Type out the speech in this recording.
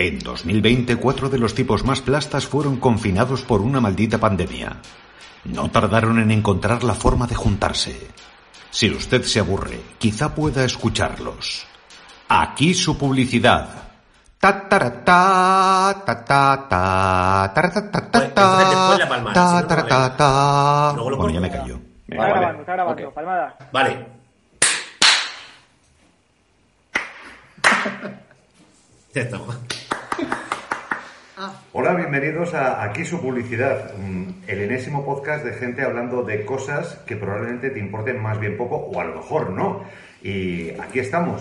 En 2020, cuatro de los tipos más plastas fueron confinados por una maldita pandemia. No tardaron en encontrar la forma de juntarse. Si usted se aburre, quizá pueda escucharlos. Aquí su publicidad. Ta ta ta ta ta ta ta ta ta. Luego ya me callo. Está grabando, está grabando. Palmada. Vale. Ya está. Hola, bienvenidos a Aquí su publicidad, el enésimo podcast de gente hablando de cosas que probablemente te importen más bien poco o a lo mejor no. Y aquí estamos.